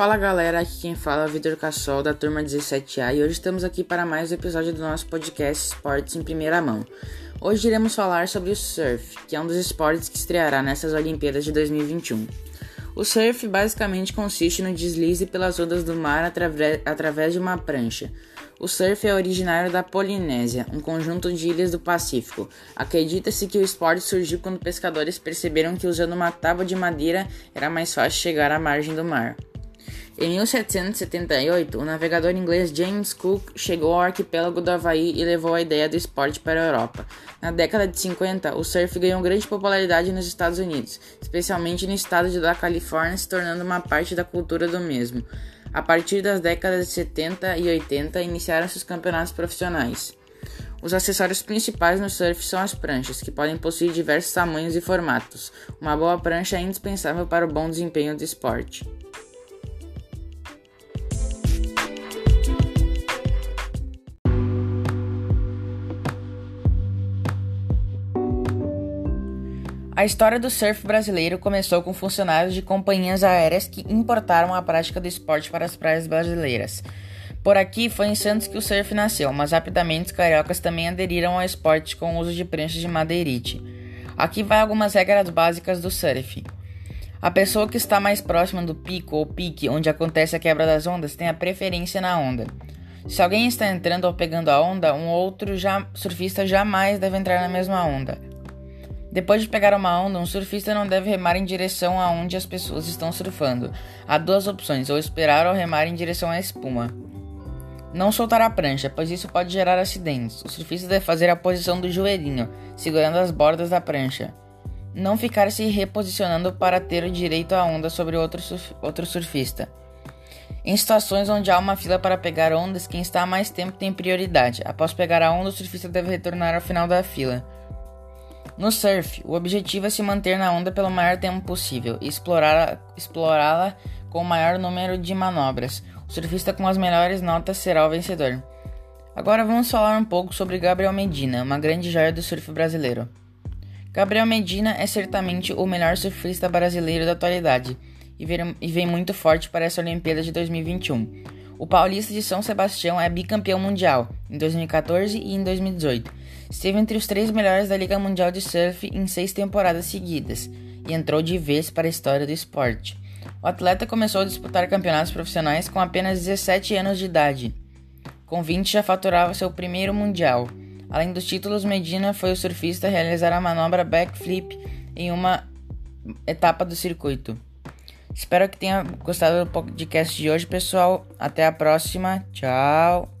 Fala galera, aqui quem fala é Vitor Cassol da turma 17A e hoje estamos aqui para mais um episódio do nosso podcast Esportes em Primeira Mão. Hoje iremos falar sobre o surf, que é um dos esportes que estreará nessas Olimpíadas de 2021. O surf basicamente consiste no deslize pelas ondas do mar através de uma prancha. O surf é originário da Polinésia, um conjunto de ilhas do Pacífico. Acredita-se que o esporte surgiu quando pescadores perceberam que usando uma tábua de madeira era mais fácil chegar à margem do mar. Em 1778, o navegador inglês James Cook chegou ao arquipélago do Havaí e levou a ideia do esporte para a Europa. Na década de 50, o surf ganhou grande popularidade nos Estados Unidos, especialmente no estado da Califórnia, se tornando uma parte da cultura do mesmo. A partir das décadas de 70 e 80, iniciaram-se os campeonatos profissionais. Os acessórios principais no surf são as pranchas, que podem possuir diversos tamanhos e formatos. Uma boa prancha é indispensável para o bom desempenho do esporte. A história do surf brasileiro começou com funcionários de companhias aéreas que importaram a prática do esporte para as praias brasileiras. Por aqui foi em Santos que o surf nasceu, mas rapidamente os cariocas também aderiram ao esporte com o uso de pranchas de madeirite. Aqui vai algumas regras básicas do surf. A pessoa que está mais próxima do pico ou pique onde acontece a quebra das ondas tem a preferência na onda. Se alguém está entrando ou pegando a onda, um outro já, surfista jamais deve entrar na mesma onda. Depois de pegar uma onda, um surfista não deve remar em direção a onde as pessoas estão surfando. Há duas opções: ou esperar ou remar em direção à espuma. Não soltar a prancha, pois isso pode gerar acidentes. O surfista deve fazer a posição do joelhinho, segurando as bordas da prancha. Não ficar se reposicionando para ter o direito à onda sobre outro, surf outro surfista. Em situações onde há uma fila para pegar ondas, quem está há mais tempo tem prioridade. Após pegar a onda, o surfista deve retornar ao final da fila. No surf, o objetivo é se manter na onda pelo maior tempo possível e explorá-la com o maior número de manobras. O surfista com as melhores notas será o vencedor. Agora vamos falar um pouco sobre Gabriel Medina, uma grande joia do surf brasileiro. Gabriel Medina é certamente o melhor surfista brasileiro da atualidade e vem muito forte para essa Olimpíada de 2021. O paulista de São Sebastião é bicampeão mundial em 2014 e em 2018 Esteve entre os três melhores da Liga Mundial de Surf em seis temporadas seguidas e entrou de vez para a história do esporte. O atleta começou a disputar campeonatos profissionais com apenas 17 anos de idade. Com 20 já faturava seu primeiro mundial. Além dos títulos, Medina foi o surfista a realizar a manobra backflip em uma etapa do circuito. Espero que tenha gostado do podcast de hoje, pessoal. Até a próxima. Tchau.